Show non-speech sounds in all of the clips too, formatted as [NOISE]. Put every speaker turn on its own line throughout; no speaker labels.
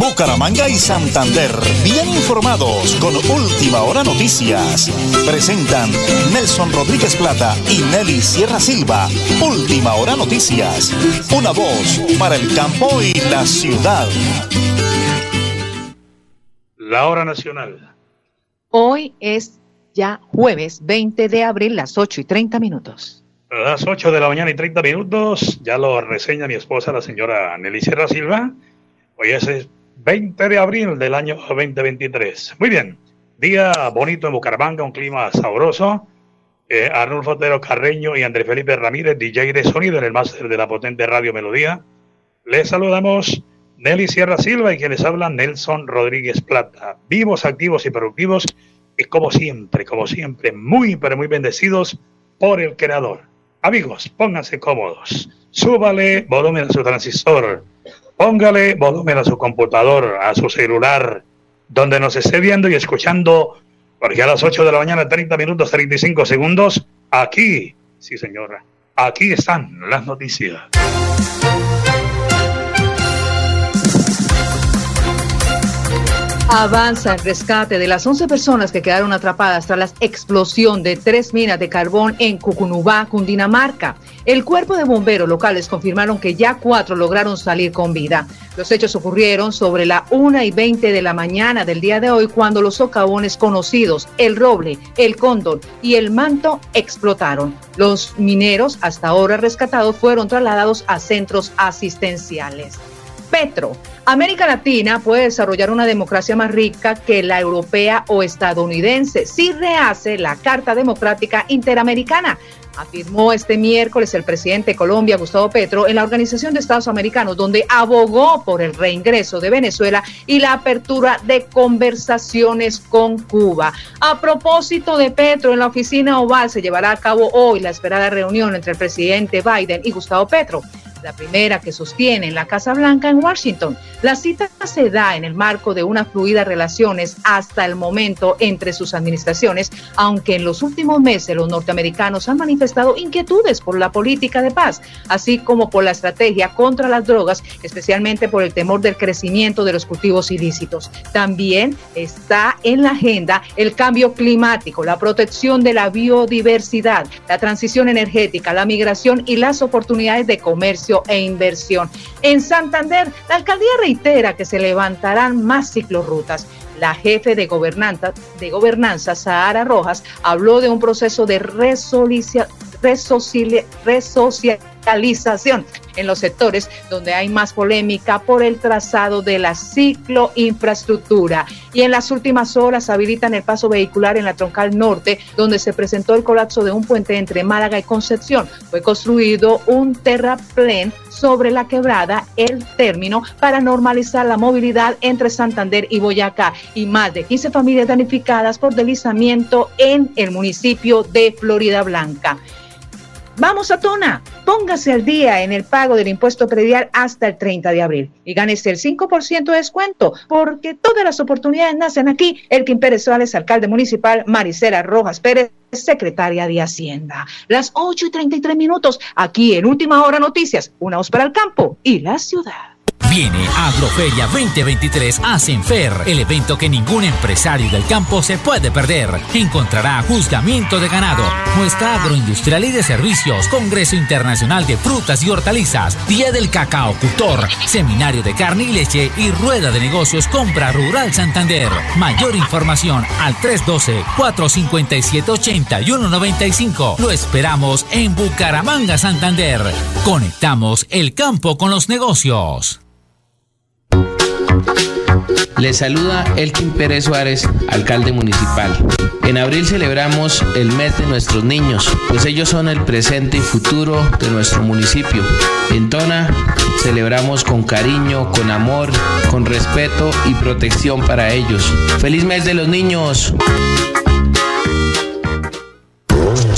Bucaramanga y Santander, bien informados con Última Hora Noticias. Presentan Nelson Rodríguez Plata y Nelly Sierra Silva. Última Hora Noticias. Una voz para el campo y la ciudad.
La hora nacional.
Hoy es ya jueves 20 de abril, las 8 y 30 minutos.
Las 8 de la mañana y 30 minutos, ya lo reseña mi esposa, la señora Nelly Sierra Silva. Hoy es 20 de abril del año 2023. Muy bien, día bonito en Bucaramanga, un clima sabroso. Eh, Arnulfo Otero Carreño y Andrés Felipe Ramírez, DJ de sonido en el máster de la potente Radio Melodía. Les saludamos Nelly Sierra Silva y quienes hablan Nelson Rodríguez Plata. Vivos, activos y productivos y como siempre, como siempre, muy, pero muy bendecidos por el Creador. Amigos, pónganse cómodos. Súbale volumen a su transistor. Póngale volumen a su computador, a su celular, donde nos esté viendo y escuchando, porque a las 8 de la mañana, 30 minutos, 35 segundos, aquí, sí señora, aquí están las noticias.
Avanza el rescate de las 11 personas que quedaron atrapadas tras la explosión de tres minas de carbón en Cucunubá, Cundinamarca. El cuerpo de bomberos locales confirmaron que ya cuatro lograron salir con vida. Los hechos ocurrieron sobre la 1 y 20 de la mañana del día de hoy cuando los socavones conocidos, el roble, el cóndor y el manto explotaron. Los mineros hasta ahora rescatados fueron trasladados a centros asistenciales. Petro. América Latina puede desarrollar una democracia más rica que la europea o estadounidense si rehace la Carta Democrática Interamericana, afirmó este miércoles el presidente de Colombia, Gustavo Petro, en la Organización de Estados Americanos, donde abogó por el reingreso de Venezuela y la apertura de conversaciones con Cuba. A propósito de Petro, en la oficina oval se llevará a cabo hoy la esperada reunión entre el presidente Biden y Gustavo Petro la primera que sostiene en la Casa Blanca en Washington. La cita se da en el marco de unas fluidas relaciones hasta el momento entre sus administraciones, aunque en los últimos meses los norteamericanos han manifestado inquietudes por la política de paz, así como por la estrategia contra las drogas, especialmente por el temor del crecimiento de los cultivos ilícitos. También está en la agenda el cambio climático, la protección de la biodiversidad, la transición energética, la migración y las oportunidades de comercio e inversión. En Santander, la alcaldía reitera que se levantarán más ciclorrutas. La jefe de gobernanza, de gobernanza Sahara Rojas, habló de un proceso de resocialización resocialización en los sectores donde hay más polémica por el trazado de la cicloinfraestructura. Y en las últimas horas habilitan el paso vehicular en la troncal norte, donde se presentó el colapso de un puente entre Málaga y Concepción. Fue construido un terraplén sobre la quebrada El Término para normalizar la movilidad entre Santander y Boyacá y más de 15 familias danificadas por deslizamiento en el municipio de Florida Blanca. Vamos a Tona, póngase al día en el pago del impuesto predial hasta el 30 de abril y gánese el 5% de descuento, porque todas las oportunidades nacen aquí. Elkin Pérez Suárez, alcalde municipal, Maricela Rojas Pérez, secretaria de Hacienda. Las 8 y 33 minutos, aquí en Última Hora Noticias, una voz para el campo y la ciudad.
Viene Agroferia 2023 a Senfer, el evento que ningún empresario del campo se puede perder. Encontrará juzgamiento de ganado, muestra agroindustrial y de servicios, Congreso Internacional de Frutas y Hortalizas, Día del Cacao Cultor, Seminario de Carne y Leche y Rueda de Negocios Compra Rural Santander. Mayor información al 312-457-8195. Lo esperamos en Bucaramanga, Santander. Conectamos el campo con los negocios.
Les saluda Elkin Pérez Suárez, alcalde municipal. En abril celebramos el mes de nuestros niños, pues ellos son el presente y futuro de nuestro municipio. En Tona celebramos con cariño, con amor, con respeto y protección para ellos. ¡Feliz mes de los niños!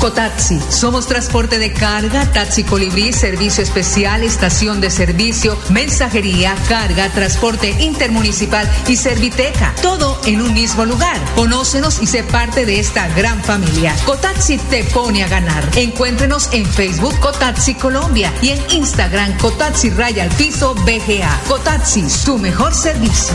Cotaxi. Somos transporte de carga, taxi colibrí, servicio especial, estación de servicio, mensajería, carga, transporte intermunicipal y serviteca. Todo en un mismo lugar. Conócenos y sé parte de esta gran familia. Cotaxi te pone a ganar. Encuéntrenos en Facebook Cotaxi Colombia y en Instagram Cotaxi Raya al Piso BGA. Cotaxi, su mejor servicio.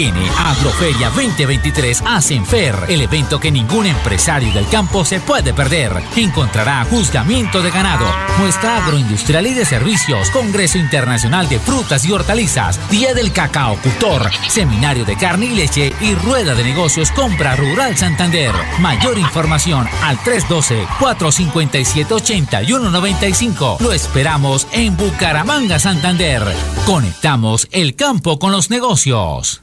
Viene Agroferia 2023 a Senfer, el evento que ningún empresario del campo se puede perder. Encontrará juzgamiento de ganado, muestra agroindustrial y de servicios, Congreso Internacional de Frutas y Hortalizas, Día del Cacao Cultor, Seminario de Carne y Leche y Rueda de Negocios Compra Rural Santander. Mayor información al 312-457-8195. Lo esperamos en Bucaramanga, Santander. Conectamos el campo con los negocios.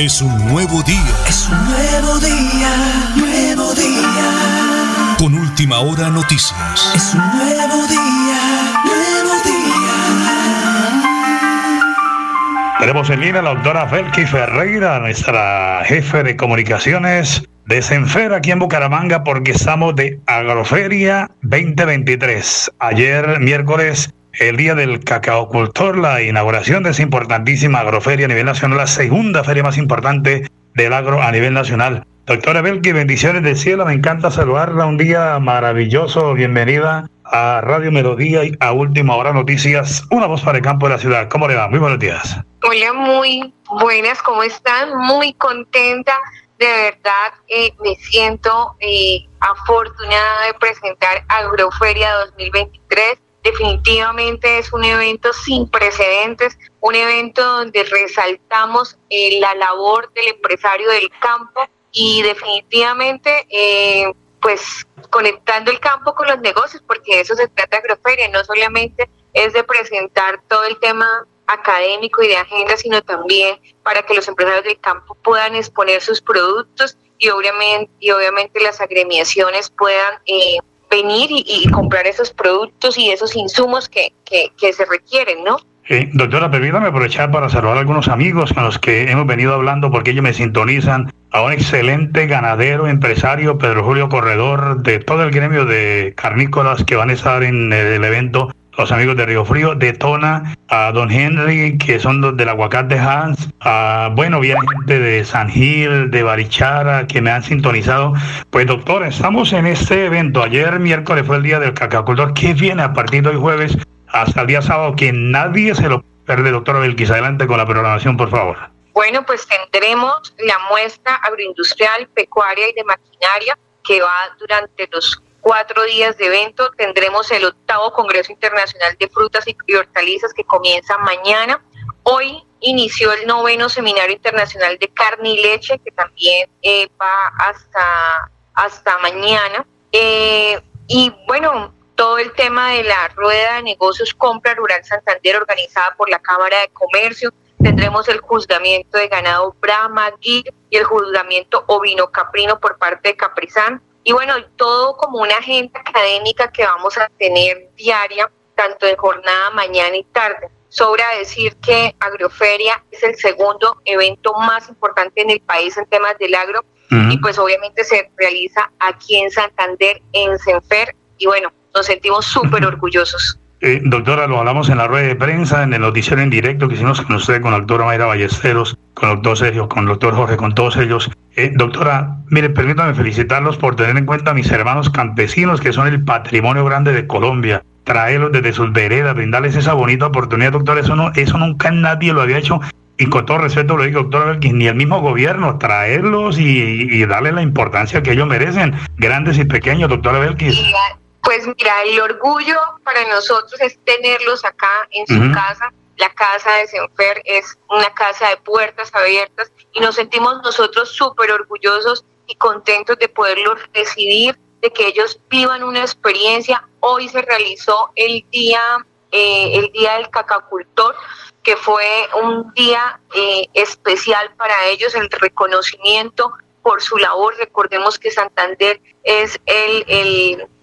Es un nuevo día.
Es un nuevo día, nuevo día.
Con última hora noticias.
Es un nuevo día, nuevo día.
Tenemos en línea a la doctora Felky Ferreira, nuestra jefe de comunicaciones de Senfer aquí en Bucaramanga, porque estamos de Agroferia 2023. Ayer, miércoles, el día del cacaocultor, la inauguración de esa importantísima agroferia a nivel nacional, la segunda feria más importante del agro a nivel nacional. Doctora Belki, bendiciones del cielo, me encanta saludarla, un día maravilloso, bienvenida a Radio Melodía y a Última Hora Noticias, una voz para el campo de la ciudad. ¿Cómo le va? Muy buenos días.
Hola, muy buenas, ¿cómo están? Muy contenta, de verdad eh, me siento eh, afortunada de presentar Agroferia 2023 definitivamente es un evento sin precedentes, un evento donde resaltamos eh, la labor del empresario del campo y definitivamente eh, pues conectando el campo con los negocios, porque de eso se trata Agroferia, no solamente es de presentar todo el tema académico y de agenda, sino también para que los empresarios del campo puedan exponer sus productos y obviamente, y obviamente las agremiaciones puedan eh, venir y, comprar esos productos y esos insumos que, que, se requieren, ¿no?
Sí, doctora, permítame aprovechar para saludar a algunos amigos con los que hemos venido hablando porque ellos me sintonizan. A un excelente ganadero, empresario, Pedro Julio Corredor, de todo el gremio de carnícolas que van a estar en el evento los amigos de Río Frío, de Tona, a Don Henry, que son los del aguacate Hans, a, bueno, viene gente de San Gil, de Barichara, que me han sintonizado. Pues doctor, estamos en este evento. Ayer miércoles fue el día del cacacultor. ¿Qué viene a partir de hoy jueves hasta el día sábado? Que nadie se lo pierde, doctor Belkis. Adelante con la programación, por favor.
Bueno, pues tendremos la muestra agroindustrial, pecuaria y de maquinaria que va durante los cuatro días de evento. Tendremos el octavo Congreso Internacional de Frutas y Hortalizas que comienza mañana. Hoy inició el noveno Seminario Internacional de Carne y Leche que también eh, va hasta, hasta mañana. Eh, y bueno, todo el tema de la rueda de negocios Compra Rural Santander organizada por la Cámara de Comercio. Tendremos el juzgamiento de ganado Brahma, y el juzgamiento ovino caprino por parte de Caprizán. Y bueno, todo como una agenda académica que vamos a tener diaria, tanto de jornada mañana y tarde. Sobra decir que Agroferia es el segundo evento más importante en el país en temas del agro y pues obviamente se realiza aquí en Santander, en Senfer. Y bueno, nos sentimos súper orgullosos.
Eh, doctora, lo hablamos en la rueda de prensa, en el noticiero en directo que hicimos con usted, con la doctora Mayra Ballesteros, con el doctor Sergio, con el doctor Jorge, con todos ellos. Eh, doctora, mire, permítame felicitarlos por tener en cuenta a mis hermanos campesinos, que son el patrimonio grande de Colombia. Traerlos desde sus veredas, brindarles esa bonita oportunidad, doctora. Eso, no, eso nunca nadie lo había hecho. Y con todo respeto lo digo, doctora ni el mismo gobierno, traerlos y, y darle la importancia que ellos merecen, grandes y pequeños, doctora Belkis.
Pues mira, el orgullo para nosotros es tenerlos acá en su casa. La casa de Senfer es una casa de puertas abiertas y nos sentimos nosotros súper orgullosos y contentos de poderlos recibir, de que ellos vivan una experiencia. Hoy se realizó el día, eh, el día del cacacultor, que fue un día eh, especial para ellos, el reconocimiento por su labor. Recordemos que Santander es el,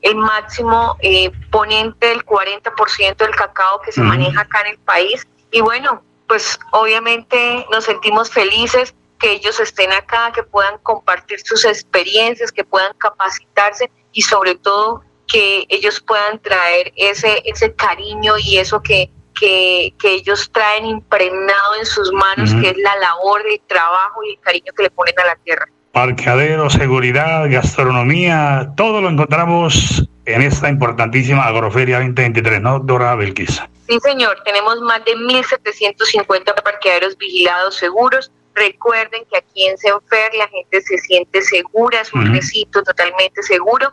el, máximo eh, ponente del 40% del cacao que se maneja acá en el país. Y bueno, pues obviamente nos sentimos felices que ellos estén acá, que puedan compartir sus experiencias, que puedan capacitarse y sobre todo que ellos puedan traer ese, ese cariño y eso que, que, ellos traen impregnado en sus manos, que es la labor, el trabajo y el cariño que le ponen a la tierra
parqueadero, seguridad, gastronomía, todo lo encontramos en esta importantísima Agroferia 2023, ¿no, Dora Belkis?
Sí, señor, tenemos más de 1.750 parqueaderos vigilados seguros. Recuerden que aquí en Senfer la gente se siente segura, es un recinto totalmente seguro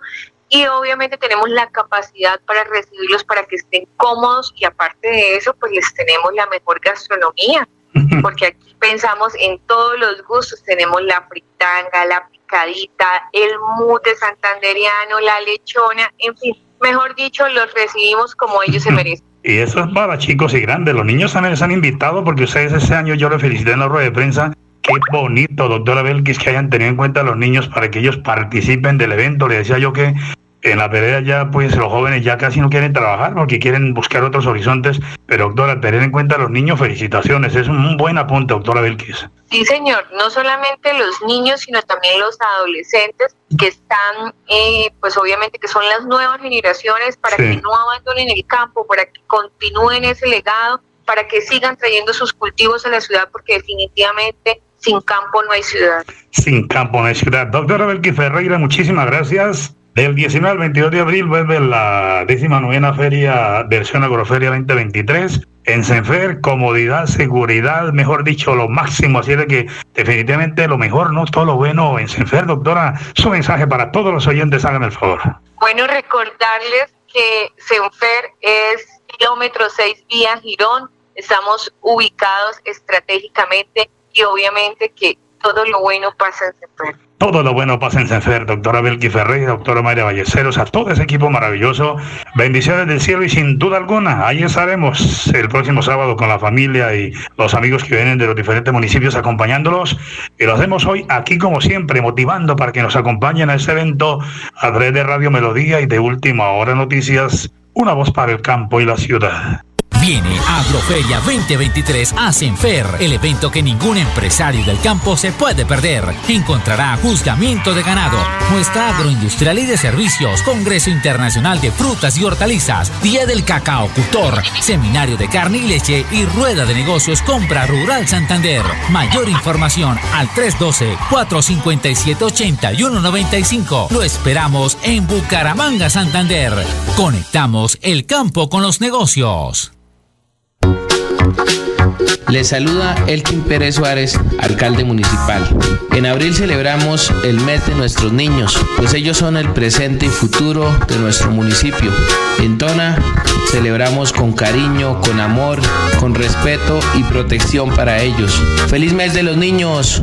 y obviamente tenemos la capacidad para recibirlos para que estén cómodos y aparte de eso, pues les tenemos la mejor gastronomía porque aquí pensamos en todos los gustos, tenemos la fritanga, la picadita, el mute santanderiano, la lechona, en fin, mejor dicho, los recibimos como ellos se merecen. [LAUGHS]
Y eso es para chicos y grandes. Los niños también les han invitado porque ustedes ese año yo les felicité en la rueda de prensa. Qué bonito, doctora Belkis, que hayan tenido en cuenta a los niños para que ellos participen del evento. Le decía yo que en la pelea ya pues los jóvenes ya casi no quieren trabajar porque quieren buscar otros horizontes, pero doctora, tener en cuenta a los niños, felicitaciones, es un buen apunte, doctora Belkis.
Sí, señor, no solamente los niños, sino también los adolescentes que están, eh, pues obviamente que son las nuevas generaciones para que no abandonen el campo, para que continúen ese legado, para que sigan trayendo sus cultivos a la ciudad, porque definitivamente sin campo no hay ciudad.
Sin campo no hay ciudad. Doctora Belkis Ferreira, muchísimas gracias. Del 19 al 22 de abril vuelve la décima novena feria versión agroferia 2023 en Senfer, comodidad, seguridad, mejor dicho, lo máximo. Así de que definitivamente lo mejor, ¿no? Todo lo bueno en Senfer, doctora. Su mensaje para todos los oyentes, hagan el favor.
Bueno, recordarles que Senfer es kilómetro 6 vía Girón. Estamos ubicados estratégicamente y obviamente que todo lo bueno pasa en Senfer.
Todo lo bueno pasa en Senfer, doctora Belki Ferrer, doctora María Valleceros, a todo ese equipo maravilloso. Bendiciones del cielo y sin duda alguna, ahí estaremos el próximo sábado con la familia y los amigos que vienen de los diferentes municipios acompañándolos. Y lo hacemos hoy aquí como siempre, motivando para que nos acompañen a este evento a través de Radio Melodía y de Última Hora Noticias, una voz para el campo y la ciudad.
Viene Agroferia 2023 a Senfer, el evento que ningún empresario del campo se puede perder. Encontrará juzgamiento de ganado, muestra agroindustrial y de servicios, Congreso Internacional de Frutas y Hortalizas, Día del Cacao Cultor, Seminario de Carne y Leche y Rueda de Negocios Compra Rural Santander. Mayor información al 312-457-8195. Lo esperamos en Bucaramanga, Santander. Conectamos el campo con los negocios.
Les saluda Elkin Pérez Suárez, alcalde municipal. En abril celebramos el mes de nuestros niños, pues ellos son el presente y futuro de nuestro municipio. En Tona celebramos con cariño, con amor, con respeto y protección para ellos. ¡Feliz mes de los niños!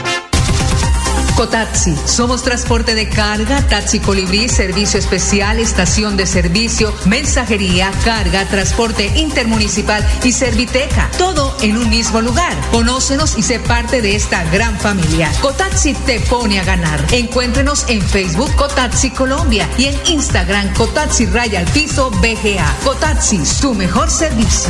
Cotaxi. Somos transporte de carga, taxi colibrí, servicio especial, estación de servicio, mensajería, carga, transporte intermunicipal y serviteca. Todo en un mismo lugar. Conócenos y sé parte de esta gran familia. Cotaxi te pone a ganar. Encuéntrenos en Facebook Cotaxi Colombia y en Instagram Cotaxi Raya al Piso BGA. Cotaxi, su mejor servicio.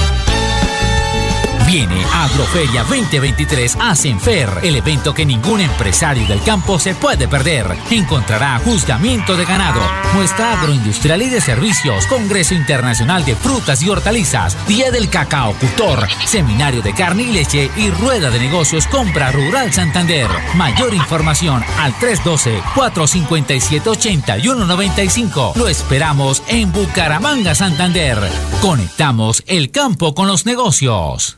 Viene Agroferia 2023 a Senfer, el evento que ningún empresario del campo se puede perder. Encontrará juzgamiento de ganado, muestra agroindustrial y de servicios, Congreso Internacional de Frutas y Hortalizas, Día del Cacao Cultor, Seminario de Carne y Leche y Rueda de Negocios Compra Rural Santander. Mayor información al 312-457-8195. Lo esperamos en Bucaramanga, Santander. Conectamos el campo con los negocios.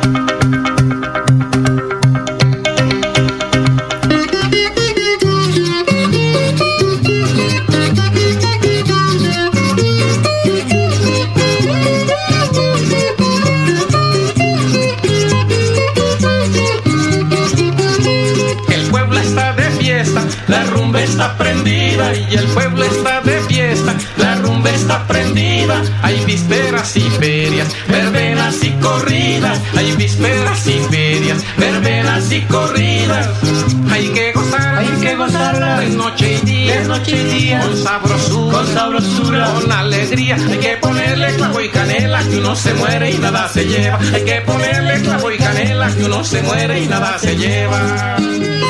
Vísperas y ferias, verbenas y corridas, hay vísperas y ferias, verbenas y corridas. Hay que gozar, hay que gozarla de noche y día, de noche y día, con sabrosura, con sabrosura, con alegría. Hay que ponerle clavo y canela que uno se muere y nada se lleva. Hay que ponerle clavo y canela que uno se muere y nada se lleva.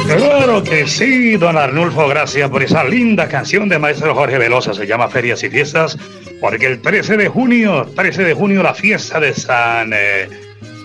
Claro que sí, don Arnulfo, gracias por esa linda canción de maestro Jorge Velosa. Se llama Ferias y Fiestas, porque el 13 de junio, 13 de junio, la fiesta de San, eh,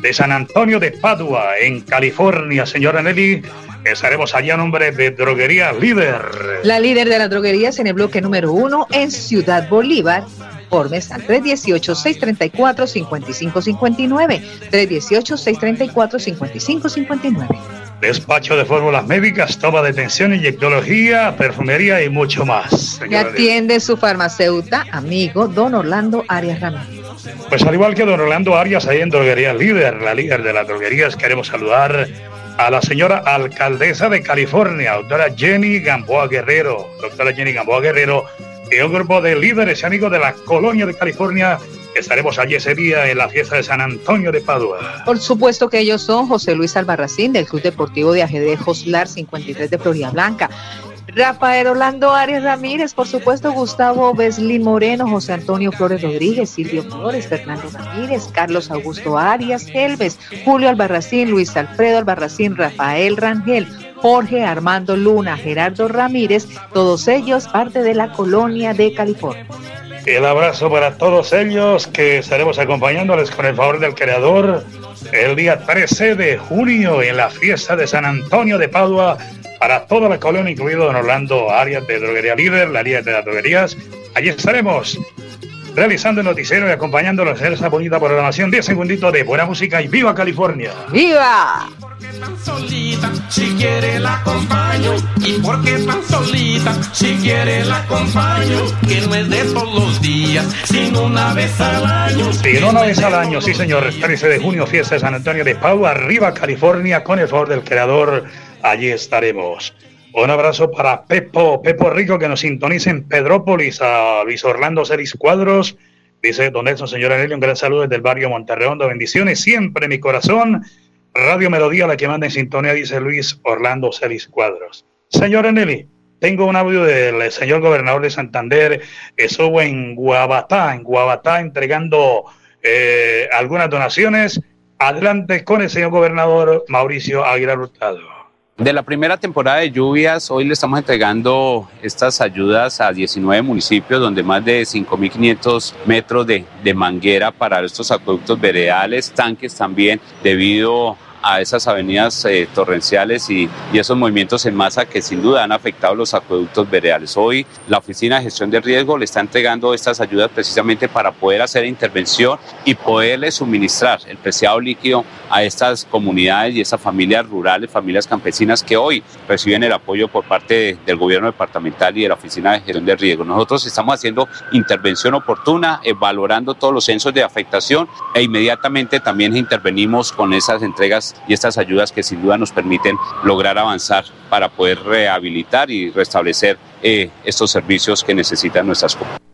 de San Antonio de Padua, en California, señora Nelly. Estaremos allá a nombre de Droguería Líder.
La líder de las droguerías en el bloque número uno en Ciudad Bolívar. Informes al 318-634-5559. 318-634-5559.
Despacho de fórmulas médicas, toma de tensión, inyectología, perfumería y mucho más. Nelly.
atiende su farmacéuta, amigo Don Orlando Arias Ramírez.
Pues al igual que don Orlando Arias, ahí en Droguería Líder, la líder de las droguerías, queremos saludar a la señora alcaldesa de California, doctora Jenny Gamboa Guerrero. Doctora Jenny Gamboa Guerrero, y un grupo de líderes y amigos de la colonia de California, que estaremos allí ese día en la fiesta de San Antonio de Padua.
Por supuesto que ellos son José Luis Albarracín del Club Deportivo de Ajedrez Joslar 53 de Florida Blanca. Rafael Orlando Arias Ramírez, por supuesto, Gustavo Beslin Moreno, José Antonio Flores Rodríguez, Silvio Flores, Fernando Ramírez, Carlos Augusto Arias Helves, Julio Albarracín, Luis Alfredo Albarracín, Rafael Rangel, Jorge Armando Luna, Gerardo Ramírez, todos ellos parte de la colonia de California.
El abrazo para todos ellos que estaremos acompañándoles con el favor del Creador el día 13 de junio en la fiesta de San Antonio de Padua para toda la colonia, incluido Don Orlando Arias de Droguería Líder, la Líder de las Droguerías. Allí estaremos realizando el noticiero y acompañándolos en esa bonita programación. 10 segunditos de buena música y ¡Viva California!
¡Viva!
Tan solita, si quiere la acompaño. ¿Y por qué tan solita? Si quiere la acompaño. Que no es de todos los días, sino una vez al año.
Sí, no una vez al año, sí señor. 13 de junio, fiesta de San Antonio de Pau, arriba California, con el favor del creador. Allí estaremos. Un abrazo para Pepo, Pepo Rico, que nos sintoniza en Pedrópolis, a Luis Orlando Celis Cuadros. Dice Don Nelson, señora Nelly, un gran saludo desde el barrio Monterreondo. Bendiciones siempre en mi corazón. Radio Melodía, la que manda en sintonía, dice Luis Orlando Celis Cuadros. Señora Nelly, tengo un audio del señor gobernador de Santander. Estuvo en Guabatá, en Guabatá, entregando eh, algunas donaciones. Adelante con el señor gobernador Mauricio Aguilar Hurtado.
De la primera temporada de lluvias, hoy le estamos entregando estas ayudas a 19 municipios donde más de 5.500 metros de, de manguera para estos acueductos veredales, tanques también, debido a esas avenidas eh, torrenciales y, y, esos movimientos en masa que sin duda han afectado los acueductos veredales. Hoy la Oficina de Gestión de Riesgo le está entregando estas ayudas precisamente para poder hacer intervención y poderle suministrar el preciado líquido a estas comunidades y esas familias rurales, familias campesinas que hoy reciben el apoyo por parte de, del gobierno departamental y de la Oficina de Gestión de Riesgo. Nosotros estamos haciendo intervención oportuna, eh, valorando todos los censos de afectación e inmediatamente también intervenimos con esas entregas y estas ayudas que sin duda nos permiten lograr avanzar para poder rehabilitar y restablecer eh, estos servicios que necesitan nuestras comunidades.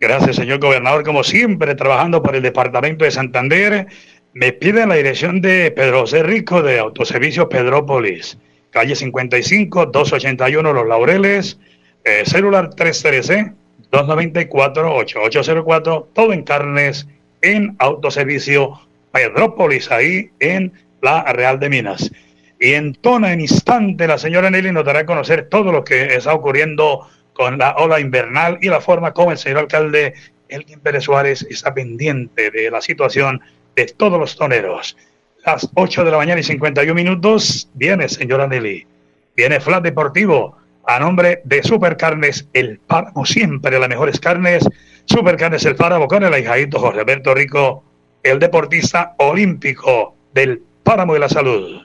Gracias, señor gobernador. Como siempre, trabajando por el departamento de Santander, me piden la dirección de Pedro José Rico de Autoservicios Pedrópolis, calle 55, 281 Los Laureles, eh, celular 313 294 8804, todo en carnes en autoservicio Pedrópolis, ahí en la Real de Minas. Y en tona, en instante, la señora Nelly nos dará a conocer todo lo que está ocurriendo con la ola invernal y la forma como el señor alcalde Elgin Pérez Suárez está pendiente de la situación de todos los toneros. Las 8 de la mañana y 51 minutos, viene señora Nelly, viene Flat Deportivo a nombre de Supercarnes El Páramo, siempre las mejores carnes. Supercarnes El Páramo con el ahijadito Jorge Alberto Rico el deportista olímpico del Páramo de la Salud.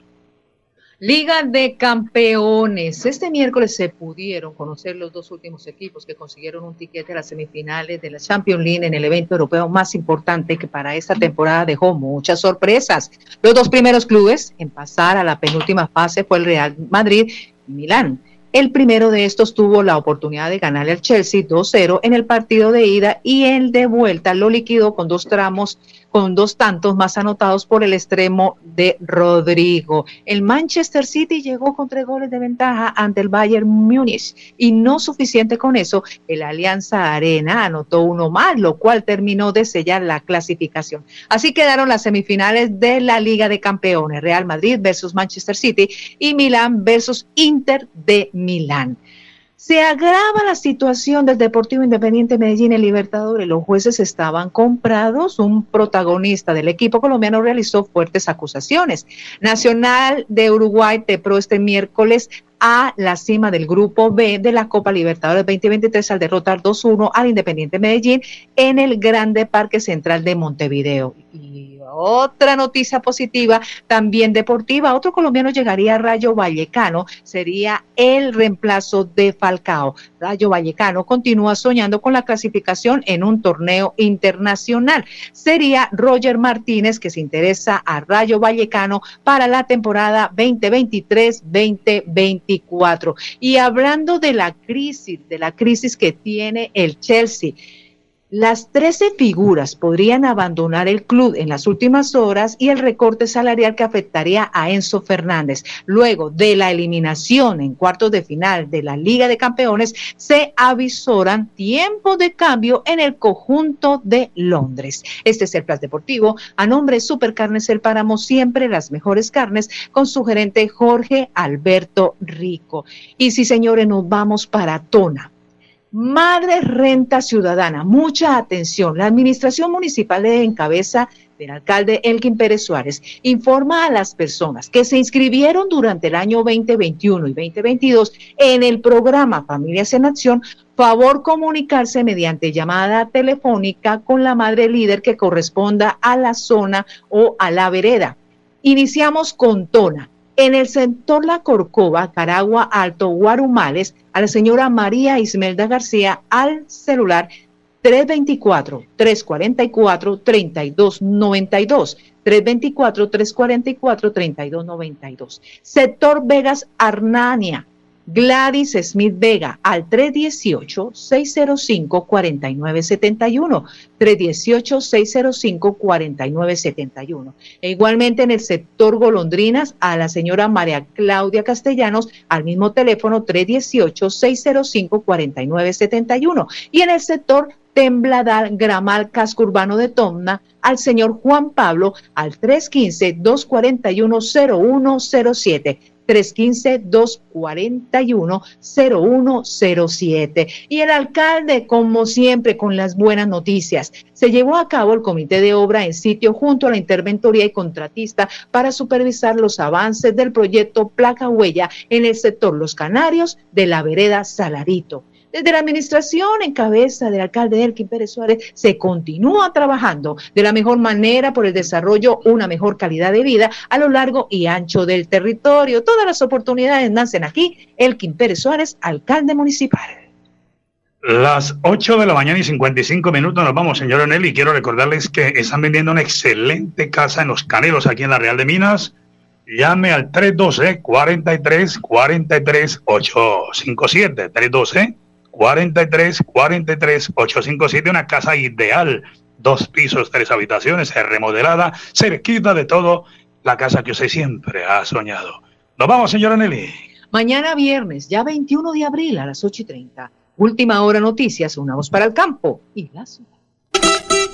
Liga de Campeones. Este miércoles se pudieron conocer los dos últimos equipos que consiguieron un tiquete a las semifinales de la Champions League en el evento europeo más importante que para esta temporada dejó muchas sorpresas. Los dos primeros clubes en pasar a la penúltima fase fue el Real Madrid y Milán. El primero de estos tuvo la oportunidad de ganarle al Chelsea 2-0 en el partido de ida y el de vuelta lo liquidó con dos tramos con dos tantos más anotados por el extremo de Rodrigo. El Manchester City llegó con tres goles de ventaja ante el Bayern Múnich y no suficiente con eso, el Alianza Arena anotó uno más, lo cual terminó de sellar la clasificación. Así quedaron las semifinales de la Liga de Campeones, Real Madrid versus Manchester City y Milán versus Inter de Milán. Se agrava la situación del Deportivo Independiente Medellín en Libertadores. Los jueces estaban comprados. Un protagonista del equipo colombiano realizó fuertes acusaciones. Nacional de Uruguay pro este miércoles a la cima del grupo B de la Copa Libertadores 2023 al derrotar 2-1 al Independiente Medellín en el Grande Parque Central de Montevideo. Y otra noticia positiva, también deportiva, otro colombiano llegaría a Rayo Vallecano, sería el reemplazo de Falcao. Rayo Vallecano continúa soñando con la clasificación en un torneo internacional. Sería Roger Martínez que se interesa a Rayo Vallecano para la temporada 2023-2024. Y hablando de la crisis, de la crisis que tiene el Chelsea, las 13 figuras podrían abandonar el club en las últimas horas y el recorte salarial que afectaría a Enzo Fernández. Luego de la eliminación en cuartos de final de la Liga de Campeones, se avisoran tiempo de cambio en el conjunto de Londres. Este es el Plan Deportivo. A nombre de Supercarnes El Páramo, siempre las mejores carnes, con su gerente Jorge Alberto Rico. Y sí, señores, nos vamos para Tona Madre Renta Ciudadana, mucha atención. La administración municipal de encabeza del alcalde Elkin Pérez Suárez informa a las personas que se inscribieron durante el año 2021 y 2022 en el programa Familias en Acción, favor comunicarse mediante llamada telefónica con la madre líder que corresponda a la zona o a la vereda. Iniciamos con Tona. En el sector La Corcova, Caragua Alto, Guarumales, a la señora María Ismelda García al celular 324-344-3292. 324-344-3292. Sector Vegas Arnania. Gladys Smith Vega al 318-605-4971. 318-605-4971. E igualmente en el sector Golondrinas a la señora María Claudia Castellanos al mismo teléfono 318-605-4971. Y en el sector Tembladal, Gramal, Casco Urbano de Tomna, al señor Juan Pablo al 315-241-0107. 315-241-0107. Y el alcalde, como siempre, con las buenas noticias. Se llevó a cabo el comité de obra en sitio junto a la interventoría y contratista para supervisar los avances del proyecto Placa Huella en el sector Los Canarios de la vereda Salarito. Desde la administración en cabeza del alcalde Elkin Pérez Suárez se continúa trabajando de la mejor manera por el desarrollo, una mejor calidad de vida a lo largo y ancho del territorio. Todas las oportunidades nacen aquí. Elkin Pérez Suárez, alcalde municipal.
Las 8 de la mañana y 55 minutos nos vamos, señor Nelly. Quiero recordarles que están vendiendo una excelente casa en Los Canelos, aquí en la Real de Minas. Llame al 312 43 43 857 312 43 43 857, una casa ideal, dos pisos, tres habitaciones, remodelada, cerquita de todo, la casa que usted siempre ha soñado. Nos vamos, señora Nelly.
Mañana viernes, ya 21 de abril a las 8 y 30. Última hora noticias, una voz para el campo y la ciudad.